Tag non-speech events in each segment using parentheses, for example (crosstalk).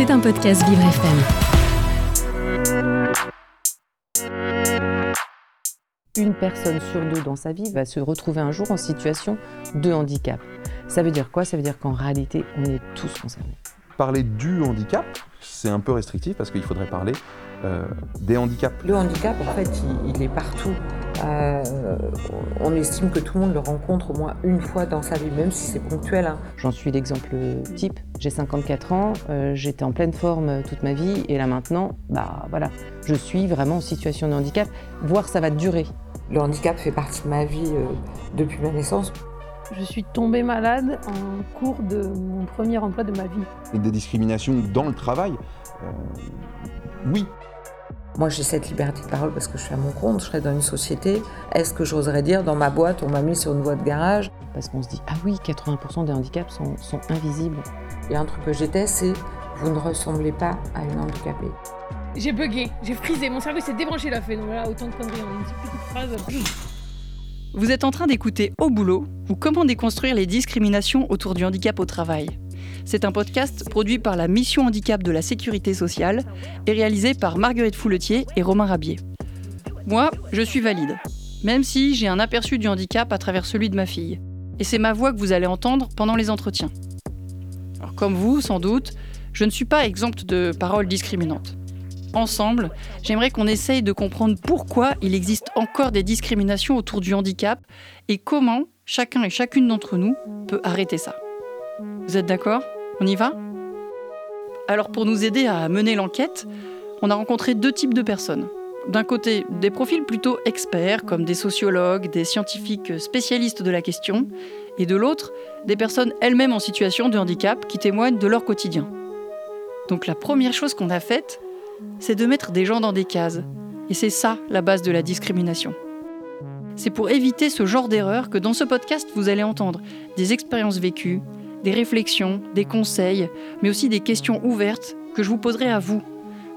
C'est un podcast Vivre FM. Une personne sur deux dans sa vie va se retrouver un jour en situation de handicap. Ça veut dire quoi? Ça veut dire qu'en réalité, on est tous concernés. Parler du handicap, c'est un peu restrictif parce qu'il faudrait parler euh, des handicaps. Le handicap, en fait, il, il est partout. Euh, on estime que tout le monde le rencontre au moins une fois dans sa vie, même si c'est ponctuel. hein. J'en suis l'exemple type. J'ai 54 ans, euh, j'étais en pleine forme toute ma vie et là maintenant, bah voilà, je suis vraiment en situation de handicap, voire ça va durer. Le handicap fait partie de ma vie euh, depuis ma naissance. Je suis tombée malade en cours de mon premier emploi de ma vie. Et des discriminations dans le travail, euh, oui. Moi, j'ai cette liberté de parole parce que je suis à mon compte, je serais dans une société. Est-ce que j'oserais dire dans ma boîte, on m'a mis sur une voie de garage? Parce qu'on se dit, ah oui, 80% des handicaps sont, sont invisibles. Et un truc que j'étais, c'est vous ne ressemblez pas à une handicapée. J'ai bugué, j'ai frisé, mon cerveau s'est débranché, a fait. Donc voilà, autant de conneries en une petite phrase. Vous êtes en train d'écouter Au boulot ou comment déconstruire les discriminations autour du handicap au travail. C'est un podcast produit par la Mission Handicap de la Sécurité sociale et réalisé par Marguerite Fouletier et Romain Rabier. Moi, je suis valide, même si j'ai un aperçu du handicap à travers celui de ma fille. Et c'est ma voix que vous allez entendre pendant les entretiens. Comme vous, sans doute, je ne suis pas exempte de paroles discriminantes. Ensemble, j'aimerais qu'on essaye de comprendre pourquoi il existe encore des discriminations autour du handicap et comment chacun et chacune d'entre nous peut arrêter ça. Vous êtes d'accord? On y va? Alors pour nous aider à mener l'enquête, on a rencontré deux types de personnes. D'un côté, des profils plutôt experts, comme des sociologues, des scientifiques spécialistes de la question, et de l'autre, des personnes elles-mêmes en situation de handicap qui témoignent de leur quotidien. Donc la première chose qu'on a faite, c'est de mettre des gens dans des cases. Et c'est ça la base de la discrimination. C'est pour éviter ce genre d'erreur que dans ce podcast, vous allez entendre des expériences vécues, des réflexions, des conseils, mais aussi des questions ouvertes que je vous poserai à vous,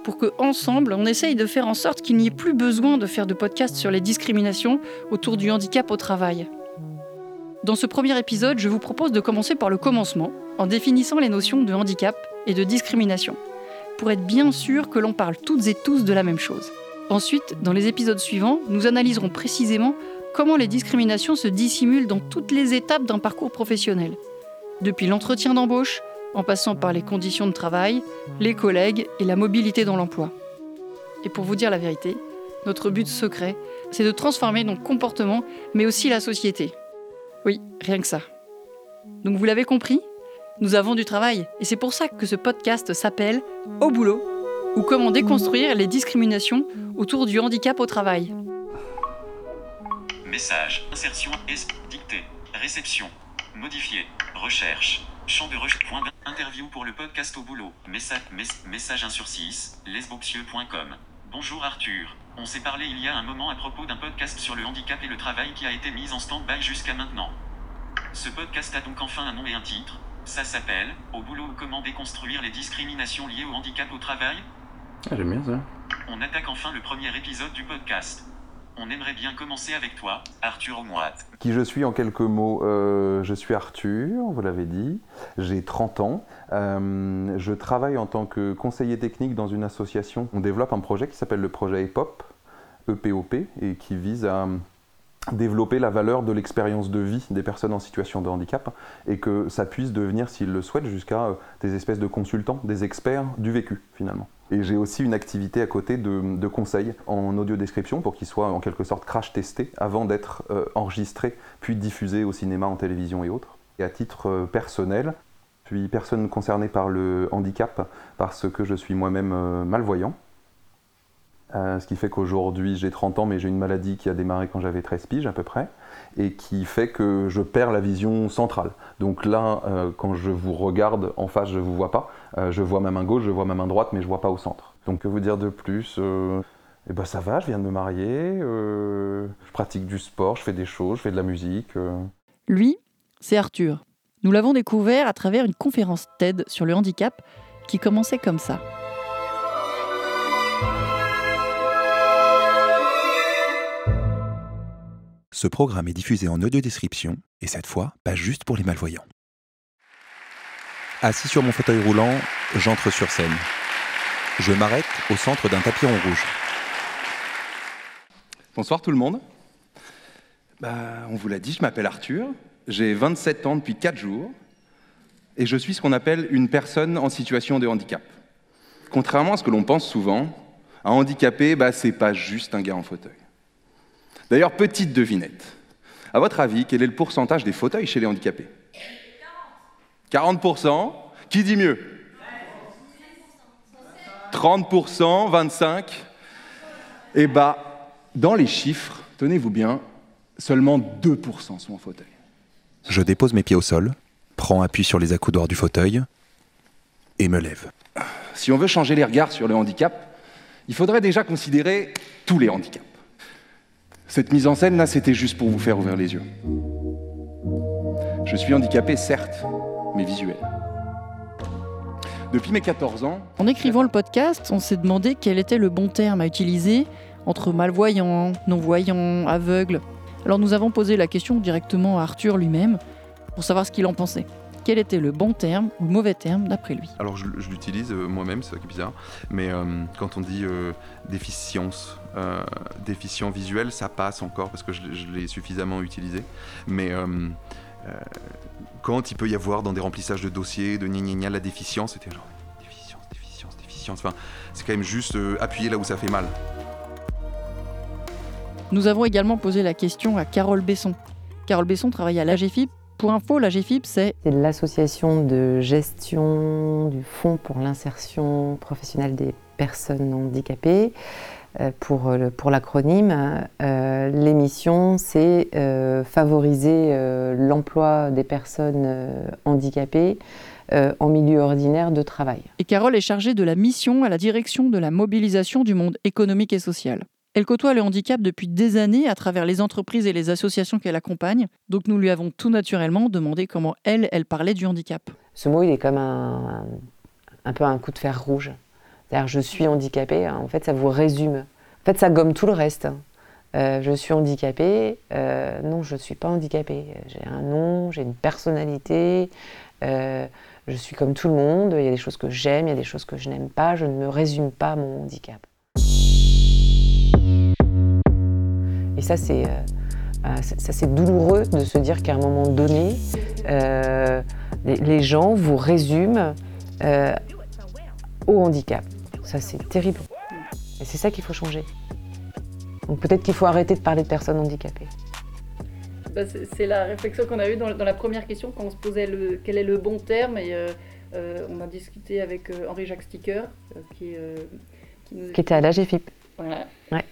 pour que ensemble, on essaye de faire en sorte qu'il n'y ait plus besoin de faire de podcast sur les discriminations autour du handicap au travail. Dans ce premier épisode, je vous propose de commencer par le commencement, en définissant les notions de handicap et de discrimination, pour être bien sûr que l'on parle toutes et tous de la même chose. Ensuite, dans les épisodes suivants, nous analyserons précisément comment les discriminations se dissimulent dans toutes les étapes d'un parcours professionnel, depuis l'entretien d'embauche, en passant par les conditions de travail, les collègues et la mobilité dans l'emploi. Et pour vous dire la vérité, notre but secret, c'est de transformer nos comportements, mais aussi la société. Oui, rien que ça. Donc vous l'avez compris, nous avons du travail, et c'est pour ça que ce podcast s'appelle Au boulot, ou comment déconstruire les discriminations autour du handicap au travail. Message, insertion, dictée, réception, modifier, recherche, champ de recherche, point interview pour le podcast au boulot, message, message 1 sur 6, lesboxieux.com. Bonjour Arthur, on s'est parlé il y a un moment à propos d'un podcast sur le handicap et le travail qui a été mis en stand-by jusqu'à maintenant. Ce podcast a donc enfin un nom et un titre, ça s'appelle Au boulot ou comment déconstruire les discriminations liées au handicap au travail? Ah, J'aime bien ça. On attaque enfin le premier épisode du podcast. On aimerait bien commencer avec toi, Arthur Omoat. Qui je suis en quelques mots Euh, Je suis Arthur, vous l'avez dit. J'ai 30 ans. Euh, je travaille en tant que conseiller technique dans une association. On développe un projet qui s'appelle le projet EPOP, EPOP, et qui vise à développer la valeur de l'expérience de vie des personnes en situation de handicap et que ça puisse devenir, s'ils le souhaitent, jusqu'à euh, des espèces de consultants, des experts du vécu finalement. Et j'ai aussi une activité à côté de, de conseil en audio description pour qu'il soit en quelque sorte crash testé avant d'être euh, enregistré puis diffusé au cinéma, en télévision et autres. Et à titre euh, personnel, je suis personne concernée par le handicap parce que je suis moi-même euh, malvoyant. Ce qui fait qu'aujourd'hui j'ai 30 ans mais j'ai une maladie qui a démarré quand j'avais 13 piges à peu près et qui fait que je perds la vision centrale. Donc là, euh, quand je vous regarde en face, je vous vois pas. Euh, je vois ma main gauche, je vois ma main droite, mais je vois pas au centre. Donc que vous dire de plus Euh, Eh ben ça va, je viens de me marier, je pratique du sport, je fais des choses, je fais de la musique. Lui, c'est Arthur. Nous l'avons découvert à travers une conférence TED sur le handicap qui commençait comme ça. Ce programme est diffusé en audio description et cette fois, pas juste pour les malvoyants. Assis sur mon fauteuil roulant, j'entre sur scène. Je m'arrête au centre d'un tapis rouge. Bonsoir tout le monde. Bah, on vous l'a dit, je m'appelle Arthur, j'ai 27 ans depuis 4 jours, et je suis ce qu'on appelle une personne en situation de handicap. Contrairement à ce que l'on pense souvent, un handicapé, bah, c'est pas juste un gars en fauteuil. D'ailleurs, petite devinette. À votre avis, quel est le pourcentage des fauteuils chez les handicapés? 40%. Qui dit mieux? 30%, 25%. Et bah, dans les chiffres, tenez-vous bien, seulement 2% sont en fauteuil. Je dépose mes pieds au sol, prends appui sur les accoudoirs du fauteuil et me lève. Si on veut changer les regards sur le handicap, il faudrait déjà considérer tous les handicaps. Cette mise en scène là, c'était juste pour vous faire ouvrir les yeux. Je suis handicapé, certes, mais visuel. Depuis mes 14 ans. En écrivant le podcast, on s'est demandé quel était le bon terme à utiliser entre malvoyant, non-voyant, aveugle. Alors nous avons posé la question directement à Arthur lui-même pour savoir ce qu'il en pensait. Quel était le bon terme ou le mauvais terme d'après lui Alors je, l'utilise euh, moi-même, c'est bizarre, mais euh, quand on dit euh, déficience, déficient visuel, ça passe encore parce que je, l'ai suffisamment utilisé. Mais quand il peut y avoir dans des remplissages de dossiers, de gna la déficience, c'était genre déficience, déficience, déficience. Enfin, c'est quand même juste appuyer là où ça fait mal. Nous avons également posé la question à Carole Besson. Carole Besson travaille à l'AGFIP pour info, la GFIP, c'est l'association de gestion du Fonds pour l'insertion professionnelle des personnes handicapées. Euh, pour, pour l'acronyme, euh, l'émission, c'est euh, favoriser l'emploi des personnes handicapées en milieu ordinaire de travail. Et Carole est chargée de la mission à la direction de la mobilisation du monde économique et social. Elle côtoie le handicap depuis des années à travers les entreprises et les associations qu'elle accompagne, donc nous lui avons tout naturellement demandé comment elle, elle parlait du handicap. Ce mot, il est comme un, un peu un coup de fer rouge. C'est-à-dire, je suis handicapée, en fait, ça vous résume. En fait, ça gomme tout le reste. Euh, je suis handicapée, euh, non, je ne suis pas handicapée. J'ai un nom, j'ai une personnalité, euh, je suis comme tout le monde, il y a des choses que j'aime, il y a des choses que je n'aime pas, je ne me résume pas mon handicap. Ça, c'est euh, euh, ça, c'est douloureux de se dire qu'à un moment donné, euh, les, gens vous résument au handicap. Ça, c'est terrible. Et c'est ça qu'il faut changer. Donc peut-être qu'il faut arrêter de parler de personnes handicapées. Bah, c'est la réflexion qu'on a eue dans, la première question quand on se posait le, quel est le bon terme. Et on a discuté avec Henri-Jacques Sticker, qui, qui, nous... qui était à l'AGFIP. Voilà. Ouais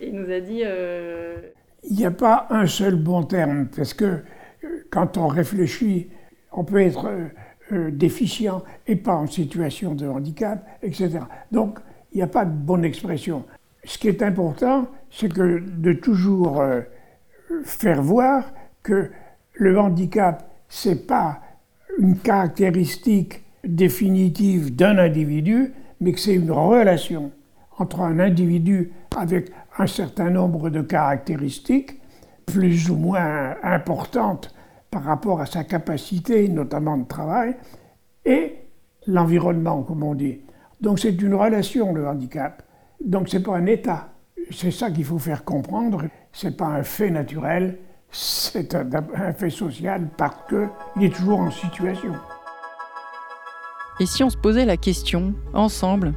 il nous a dit... Euh, il n'y a pas un seul bon terme, parce que euh, quand on réfléchit, on peut être euh, déficient et pas en situation de handicap, etc. Donc, il n'y a pas de bonne expression. Ce qui est important, c'est de toujours faire voir que le handicap, c'est pas une caractéristique définitive d'un individu, mais que c'est une relation entre un individu avec un certain nombre de caractéristiques plus ou moins importantes par rapport à sa capacité, notamment de travail, et l'environnement, comme on dit. Donc c'est une relation, le handicap. Donc c'est pas un état. C'est ça qu'il faut faire comprendre. C'est pas un fait naturel, c'est un, un, fait social parce qu'il est toujours en situation. Et si on se posait la question, ensemble,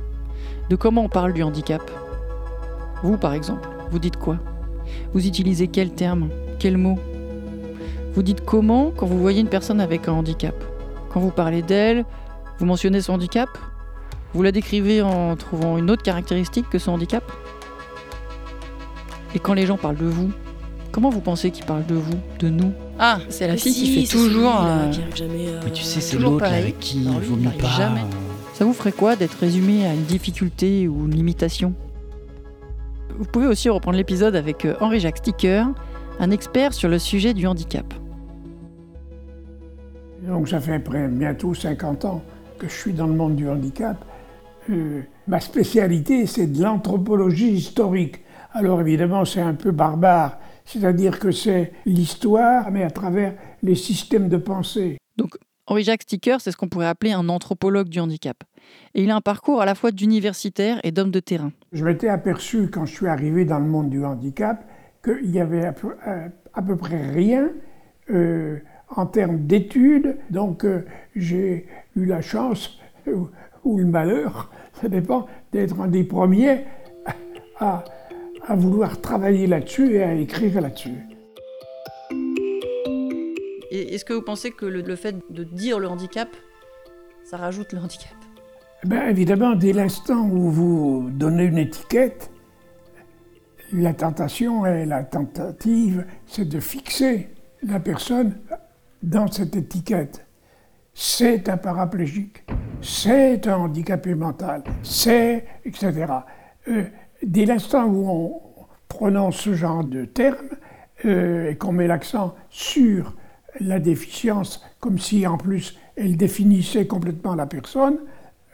de comment on parle du handicap? Vous, par exemple, vous dites quoi? Vous utilisez quel terme Quel mot? Vous dites comment quand vous voyez une personne avec un handicap? Quand vous parlez d'elle, vous mentionnez son handicap? Vous la décrivez en trouvant une autre caractéristique que son handicap? Et quand les gens parlent de vous, comment vous pensez qu'ils parlent de vous, de nous? Ah, c'est la fille qui fait toujours. Euh, Mais tu sais, c'est l'autre avec qui il vaut mieux pas. Jamais. Ça vous ferait quoi d'être résumé à une difficulté ou une limitation? Vous pouvez aussi reprendre l'épisode avec euh, Henri-Jacques Sticker, un expert sur le sujet du handicap. Donc ça fait bientôt 50 ans que je suis dans le monde du handicap. Euh, ma spécialité, c'est de l'anthropologie historique. Alors évidemment, c'est un peu barbare, c'est-à-dire que c'est l'histoire, mais à travers les systèmes de pensée. Donc Henri-Jacques Sticker, c'est ce qu'on pourrait appeler un anthropologue du handicap. Et il a un parcours à la fois d'universitaire et d'homme de terrain. Je m'étais aperçu quand je suis arrivé dans le monde du handicap qu'il y avait à peu, euh, près rien euh, en termes d'études. Donc euh, j'ai eu la chance ou, le malheur, (laughs) ça dépend, d'être un des premiers à, à vouloir travailler là-dessus et à écrire là-dessus. Est-ce que vous pensez que le, fait de dire le handicap, ça rajoute le handicap? Ben, Évidemment, dès l'instant où vous donnez une étiquette, la tentation et la tentative, c'est de fixer la personne dans cette étiquette. C'est un paraplégique, c'est un handicapé mental, c'est, etc. Euh, dès l'instant où on prononce ce genre de termes euh, et qu'on met l'accent sur la déficience comme si en plus elle définissait complètement la personne,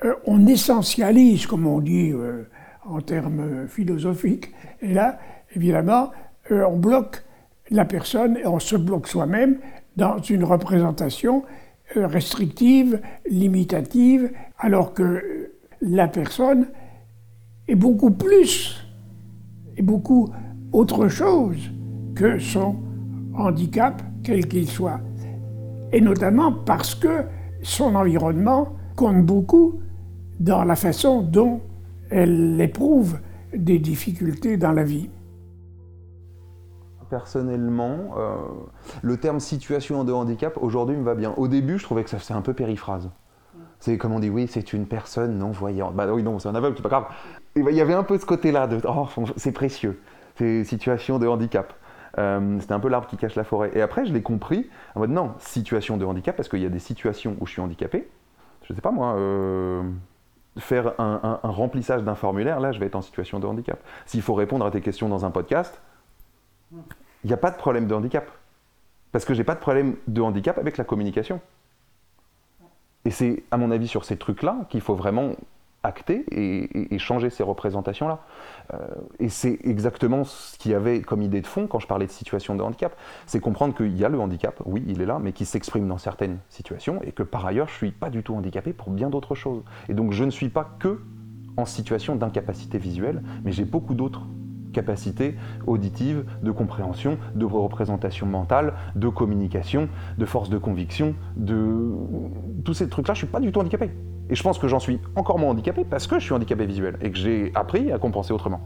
euh, on essentialise, comme on dit euh, en termes philosophiques. Et là, évidemment, euh, on bloque la personne et on se bloque soi-même dans une représentation restrictive, limitative, alors que la personne est beaucoup plus, et beaucoup autre chose que son handicap quel qu'il soit. Et notamment parce que son environnement compte beaucoup dans la façon dont elle éprouve des difficultés dans la vie. Personnellement, euh, le terme situation de handicap aujourd'hui me va bien. Au début, je trouvais que ça faisait un peu périphrase. C'est comme on dit, oui, c'est une personne non-voyante. Bah oui, non, c'est un aveugle, c'est pas grave. Ben, il y avait un peu ce côté-là de, oh, c'est précieux, c'est situation de handicap. Euh, c'était un peu l'arbre qui cache la forêt. Et après, je l'ai compris en mode non, situation de handicap, parce qu'il y a des situations où je suis handicapé. Je ne sais pas moi, euh, faire un, remplissage d'un formulaire, là, je vais être en situation de handicap. S'il faut répondre à tes questions dans un podcast, il n'y a pas de problème de handicap. Parce que j'ai pas de problème de handicap avec la communication. Et c'est, à mon avis, sur ces trucs-là qu'il faut vraiment acter et, changer ces représentations-là. Euh, et c'est exactement ce qu'il y avait comme idée de fond quand je parlais de situation de handicap. C'est comprendre qu'il y a le handicap, oui, il est là, mais qui s'exprime dans certaines situations et que par ailleurs, je ne suis pas du tout handicapé pour bien d'autres choses. Et donc, je ne suis pas que en situation d'incapacité visuelle, mais j'ai beaucoup d'autres capacités auditives, de compréhension, de représentation mentale, de communication, de force de conviction, de tous ces trucs-là, je ne suis pas du tout handicapé. Et je pense que j'en suis encore moins handicapé parce que je suis handicapé visuel et que j'ai appris à compenser autrement.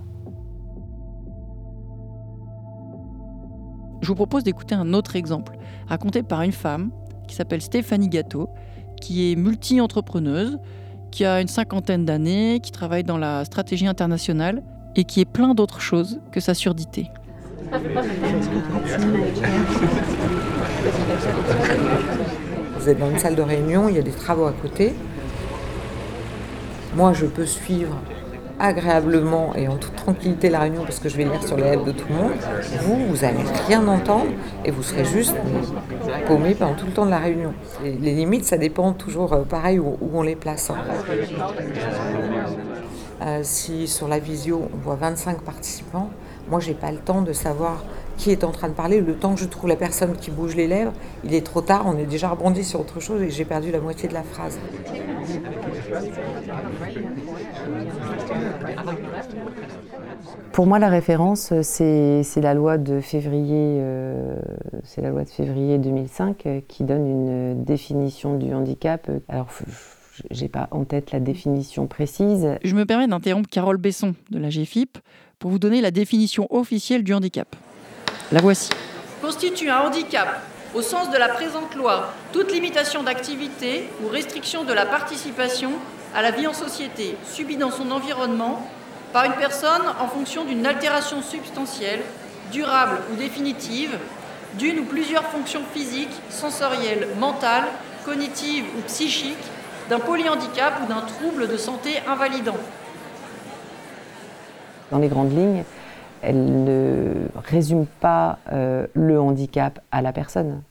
Je vous propose d'écouter un autre exemple, raconté par une femme qui s'appelle Stéphanie Gâteau, qui est multi-entrepreneuse, qui a une cinquantaine d'années, qui travaille dans la stratégie internationale et qui est plein d'autres choses que sa surdité. Vous êtes dans une salle de réunion, il y a des travaux à côté. Moi, je peux suivre agréablement et en toute tranquillité la réunion parce que je vais lire sur les lèvres de tout le monde. Vous, vous n'allez rien entendre et vous serez juste paumé pendant tout le temps de la réunion. Les, limites, ça dépend toujours euh, pareil où, on les place. Hein. Euh, si sur la visio on voit 25 participants, moi j'ai pas le temps de savoir qui est en train de parler. Le temps que je trouve la personne qui bouge les lèvres, il est trop tard, on est déjà rebondi sur autre chose et j'ai perdu la moitié de la phrase. Pour moi, la référence, c'est la loi de février, euh, c'est la loi de février 2005 euh, qui donne une définition du handicap. Alors, j'ai pas en tête la définition précise. Je me permets d'interrompre Carole Besson de la GFIP pour vous donner la définition officielle du handicap. La voici. Constitue un handicap au sens de la présente loi toute limitation d'activité ou restriction de la participation à la vie en société subie dans son environnement par une personne en fonction d'une altération substantielle, durable ou définitive, d'une ou plusieurs fonctions physiques, sensorielles, mentales, cognitives ou psychiques, d'un polyhandicap ou d'un trouble de santé invalidant. Dans les grandes lignes, elle ne résume pas euh, le handicap à la personne.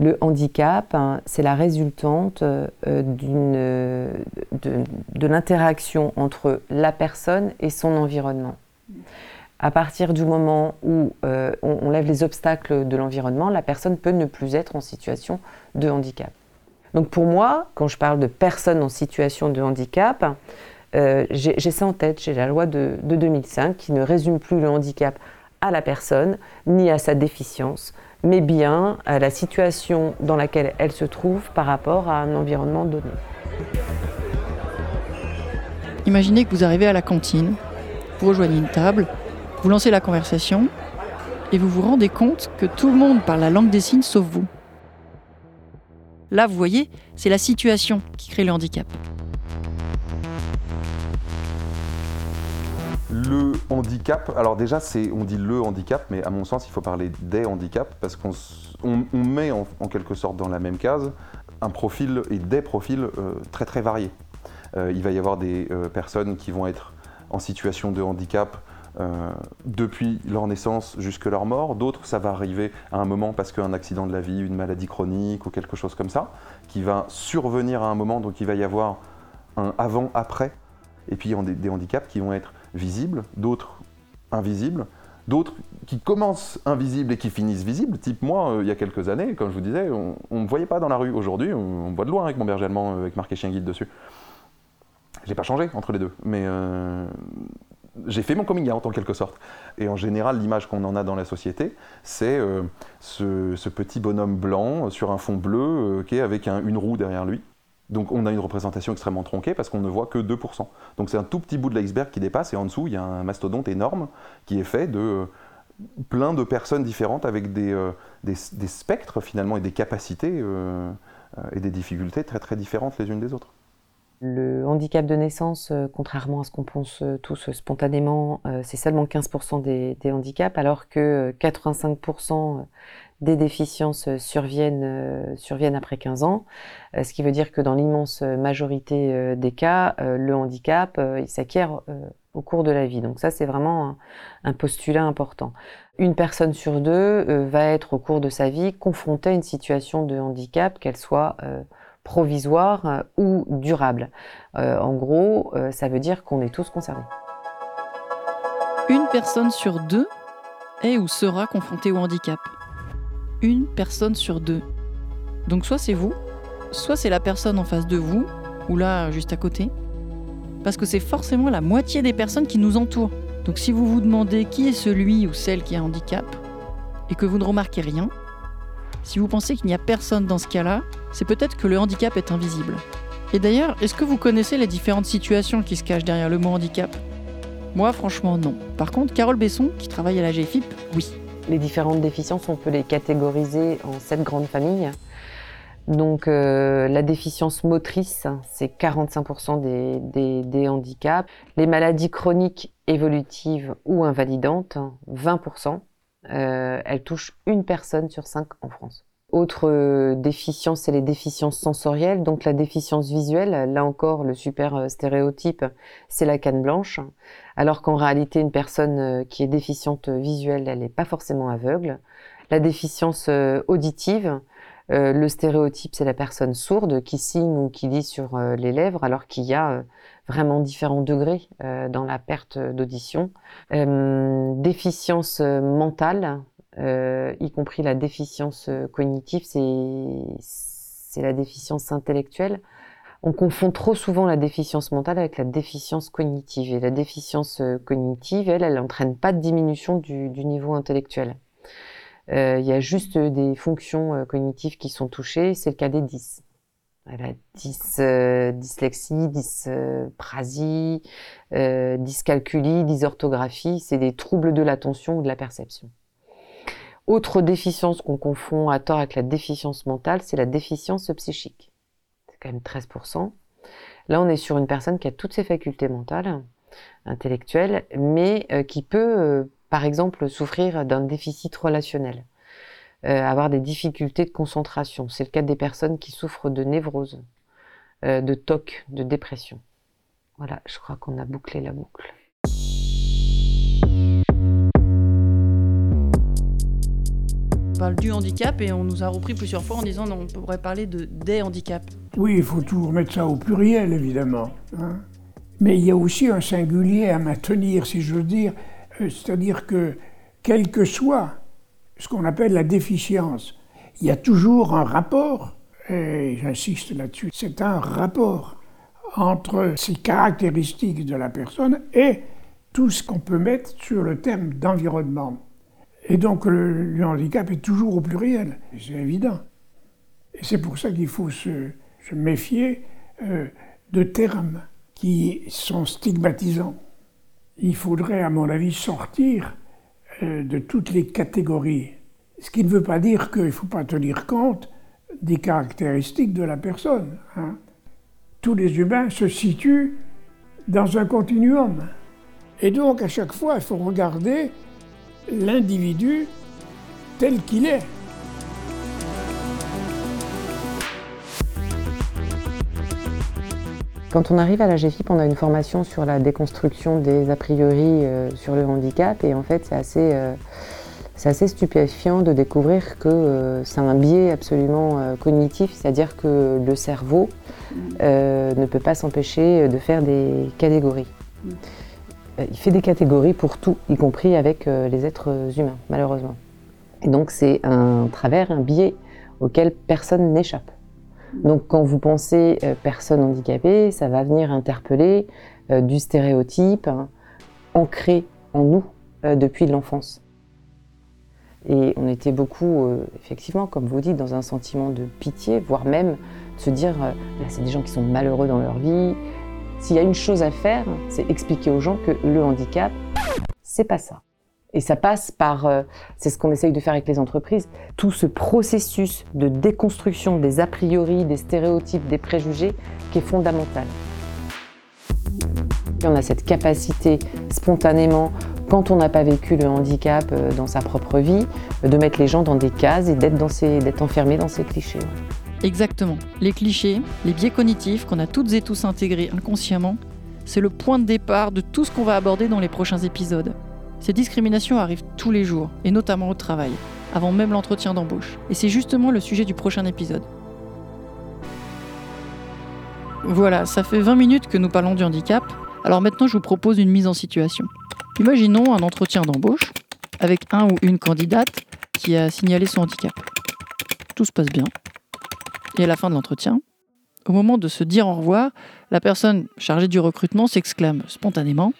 Le handicap, hein, c'est la résultante euh, de, l'interaction entre la personne et son environnement. À partir du moment où euh, on, lève les obstacles de l'environnement, la personne peut ne plus être en situation de handicap. Donc pour moi, quand je parle de personnes en situation de handicap, euh, j'ai ça en tête, j'ai la loi de, 2005 qui ne résume plus le handicap à la personne ni à sa déficience, mais bien à la situation dans laquelle elle se trouve par rapport à un environnement donné. Imaginez que vous arrivez à la cantine, vous rejoignez une table, vous lancez la conversation et vous vous rendez compte que tout le monde parle la langue des signes sauf vous. Là, vous voyez, c'est la situation qui crée le handicap. Le handicap, alors déjà, c'est, on dit le handicap, mais à mon sens, il faut parler des handicaps parce qu'on met en, quelque sorte dans la même case un profil et des profils euh, très très variés. Euh, il va y avoir des euh, personnes qui vont être en situation de handicap depuis leur naissance jusque leur mort. D'autres, ça va arriver à un moment parce qu'un accident de la vie, une maladie chronique ou quelque chose comme ça, qui va survenir à un moment, donc il va y avoir un avant-après. Et puis des, handicaps qui vont être visibles, d'autres invisibles, d'autres qui commencent invisibles et qui finissent visibles. Type moi, euh, il y a quelques années, comme je vous disais, on ne me voyait pas dans la rue. Aujourd'hui, on, me voit de loin avec mon berger allemand euh, avec marqué chien guide dessus. J'ai pas changé entre les deux, mais j'ai fait mon coming out en quelque sorte. Et en général, l'image qu'on en a dans la société, c'est euh, ce, petit bonhomme blanc sur un fond bleu euh, qui est avec une roue derrière lui. Donc on a une représentation extrêmement tronquée parce qu'on ne voit que 2%. Donc c'est un tout petit bout de l'iceberg qui dépasse et en dessous, il y a un mastodonte énorme qui est fait de euh, plein de personnes différentes avec des, des, spectres finalement et des capacités et des difficultés très très différentes les unes des autres. Le handicap de naissance, euh, contrairement à ce qu'on pense euh, tous spontanément, euh, c'est seulement 15% des, handicaps, alors que 85% des déficiences surviennent, surviennent après 15 ans, ce qui veut dire que dans l'immense majorité des cas, le handicap, il s'acquiert au cours de la vie. Donc ça, c'est vraiment un, postulat important. Une personne sur deux va être au cours de sa vie confrontée à une situation de handicap, qu'elle soit provisoire euh, ou durable. Euh, en gros, euh, ça veut dire qu'on est tous concernés. Une personne sur deux est ou sera confrontée au handicap. Une personne sur deux. Donc soit c'est vous, soit c'est la personne en face de vous, ou là juste à côté. Parce que c'est forcément la moitié des personnes qui nous entourent. Donc si vous vous demandez qui est celui ou celle qui a un handicap, et que vous ne remarquez rien, si vous pensez qu'il n'y a personne dans ce cas-là, c'est peut-être que le handicap est invisible. Et d'ailleurs, est-ce que vous connaissez les différentes situations qui se cachent derrière le mot handicap? Moi, franchement, non. Par contre, Carole Besson, qui travaille à la GFIP, oui. Les différentes déficiences, on peut les catégoriser en sept grandes familles. Donc euh, la déficience motrice, c'est 45% des, handicaps. Les maladies chroniques évolutives ou invalidantes, 20%. Euh, elles touchent une personne sur cinq en France. Autre euh, déficience, c'est les déficiences sensorielles. Donc la déficience visuelle, là encore, le super euh, stéréotype, c'est la canne blanche. Alors qu'en réalité, une personne euh, qui est déficiente visuelle, elle n'est pas forcément aveugle. La déficience auditive, le stéréotype, c'est la personne sourde qui signe ou qui lit sur les lèvres, alors qu'il y a vraiment différents degrés dans la perte d'audition. déficience mentale, euh, y compris la déficience euh, cognitive, c'est la déficience intellectuelle. On confond trop souvent la déficience mentale avec la déficience cognitive. Et la déficience euh, cognitive, elle, elle n'entraîne pas de diminution du, niveau intellectuel. Il y a juste des fonctions cognitives qui sont touchées, c'est le cas des 10. La dyslexie, dysprasie, dyscalculie, dysorthographie, c'est des troubles de l'attention ou de la perception. Autre déficience qu'on confond à tort avec la déficience mentale, c'est la déficience psychique. C'est quand même 13%. Là, on est sur une personne qui a toutes ses facultés mentales, intellectuelles, mais euh, qui peut, euh, par exemple, souffrir d'un déficit relationnel, euh, avoir des difficultés de concentration. C'est le cas des personnes qui souffrent de névrose, de TOC, de dépression. Voilà, je crois qu'on a bouclé la boucle. Parle du handicap et on nous a repris plusieurs fois en disant non, on pourrait parler de des handicaps. Oui, il faut toujours mettre ça au pluriel, évidemment. Hein. Mais il y a aussi un singulier à maintenir, si je veux dire. Euh, c'est-à-dire que, quel que soit ce qu'on appelle la déficience, il y a toujours un rapport et j'insiste là-dessus, c'est un rapport entre ces caractéristiques de la personne et tout ce qu'on peut mettre sur le terme d'environnement. Et donc le, handicap est toujours au pluriel, c'est évident. Et c'est pour ça qu'il faut se, méfier euh, de termes qui sont stigmatisants. Il faudrait, à mon avis, sortir euh, de toutes les catégories. Ce qui ne veut pas dire qu'il ne faut pas tenir compte des caractéristiques de la personne. Hein. Tous les humains se situent dans un continuum. Et donc, à chaque fois, il faut regarder l'individu tel qu'il est. Quand on arrive à la GFIP, on a une formation sur la déconstruction des a priori euh, sur le handicap et en fait c'est assez, euh, assez, stupéfiant de découvrir que euh, c'est un biais absolument cognitif, c'est-à-dire que le cerveau ne peut pas s'empêcher de faire des catégories. Il fait des catégories pour tout, y compris avec les êtres humains, malheureusement. Et donc c'est un travers, un biais auquel personne n'échappe. Donc quand vous pensez euh, personne handicapée, ça va venir interpeller euh, du stéréotype hein, ancré en nous euh, depuis l'enfance. Et on était beaucoup, effectivement, comme vous dites, dans un sentiment de pitié, voire même de se dire, là c'est des gens qui sont malheureux dans leur vie. S'il y a une chose à faire, c'est expliquer aux gens que le handicap, c'est pas ça. Et ça passe par, euh, c'est ce qu'on essaye de faire avec les entreprises, tout ce processus de déconstruction des a priori, des stéréotypes, des préjugés qui est fondamental. On a cette capacité spontanément, quand on n'a pas vécu le handicap euh, dans sa propre vie, de mettre les gens dans des cases et d'être enfermé dans ces clichés. Exactement. Les clichés, les biais cognitifs qu'on a toutes et tous intégrés inconsciemment, c'est le point de départ de tout ce qu'on va aborder dans les prochains épisodes. Ces discriminations arrivent tous les jours, et notamment au travail, avant même l'entretien d'embauche. Et c'est justement le sujet du prochain épisode. Voilà, ça fait 20 minutes que nous parlons du handicap, alors maintenant je vous propose une mise en situation. Imaginons un entretien d'embauche avec un ou une candidate qui a signalé son handicap. Tout se passe bien. La fin de l'entretien, au moment de se dire au revoir, la personne chargée du recrutement s'exclame spontanément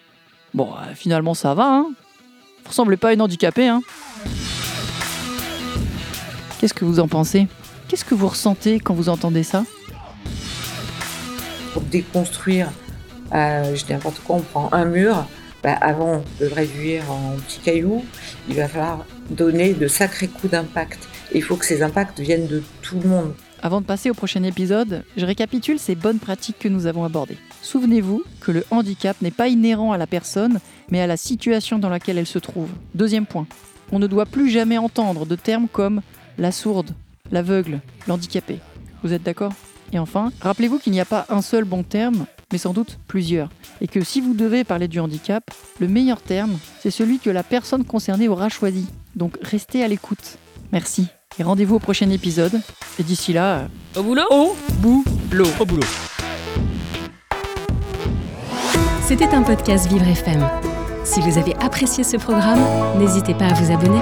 Bon, euh, finalement ça va, hein vous ressemblez pas à une handicapée, hein Qu'est-ce que vous en pensez? Qu'est-ce que vous ressentez quand vous entendez ça? Pour déconstruire, euh, je dis n'importe quoi, on prend un mur, bah, avant de le réduire en petits cailloux, il va falloir donner de sacrés coups d'impact. il faut que ces impacts viennent de tout le monde. Avant de passer au prochain épisode, je récapitule ces bonnes pratiques que nous avons abordées. Souvenez-vous que le handicap n'est pas inhérent à la personne, mais à la situation dans laquelle elle se trouve. Deuxième point, on ne doit plus jamais entendre de termes comme la sourde, l'aveugle, l'handicapé. Vous êtes d'accord? Et enfin, rappelez-vous qu'il n'y a pas un seul bon terme, mais sans doute plusieurs. Et que si vous devez parler du handicap, le meilleur terme, c'est celui que la personne concernée aura choisi. Donc restez à l'écoute. Merci. Et rendez-vous au prochain épisode. Et d'ici là, au boulot Au boulot Au boulot C'était un podcast Vivre FM. Si vous avez apprécié ce programme, n'hésitez pas à vous abonner.